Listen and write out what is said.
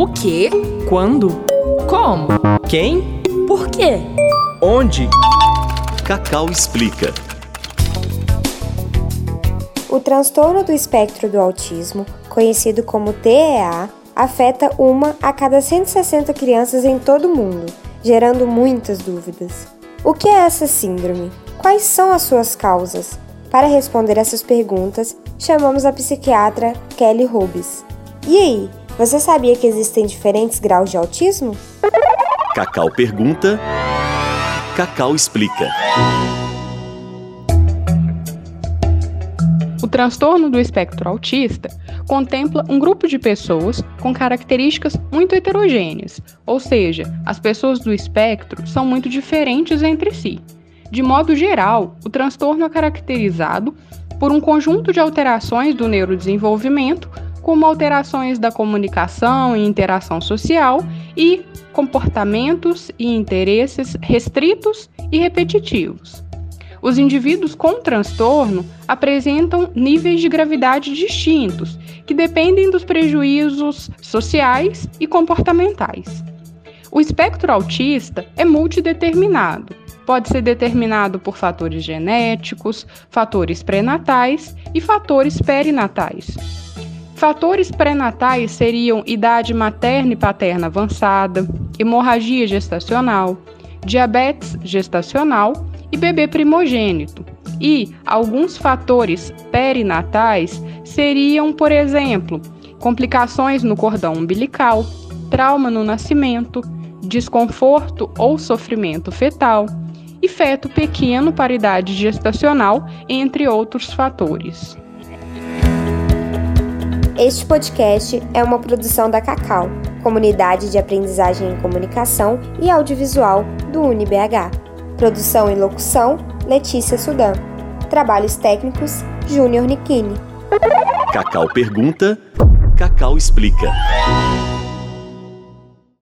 O quê? Quando? Como? Quem? Por quê? Onde? Cacau explica. O transtorno do espectro do autismo, conhecido como TEA, afeta uma a cada 160 crianças em todo o mundo, gerando muitas dúvidas. O que é essa síndrome? Quais são as suas causas? Para responder essas perguntas, chamamos a psiquiatra Kelly Rubis. E aí, você sabia que existem diferentes graus de autismo? Cacau pergunta. Cacau explica. O transtorno do espectro autista contempla um grupo de pessoas com características muito heterogêneas, ou seja, as pessoas do espectro são muito diferentes entre si. De modo geral, o transtorno é caracterizado por um conjunto de alterações do neurodesenvolvimento, como alterações da comunicação e interação social e comportamentos e interesses restritos e repetitivos. Os indivíduos com transtorno apresentam níveis de gravidade distintos, que dependem dos prejuízos sociais e comportamentais. O espectro autista é multideterminado. Pode ser determinado por fatores genéticos, fatores pré-natais e fatores perinatais. Fatores pré-natais seriam idade materna e paterna avançada, hemorragia gestacional, diabetes gestacional e bebê primogênito. E alguns fatores perinatais seriam, por exemplo, complicações no cordão umbilical, trauma no nascimento, desconforto ou sofrimento fetal e feto pequeno para idade gestacional, entre outros fatores. Este podcast é uma produção da Cacau, Comunidade de Aprendizagem em Comunicação e Audiovisual do UniBH. Produção e locução: Letícia Sudan. Trabalhos técnicos: Júnior Nikini. Cacau pergunta. Cacau explica.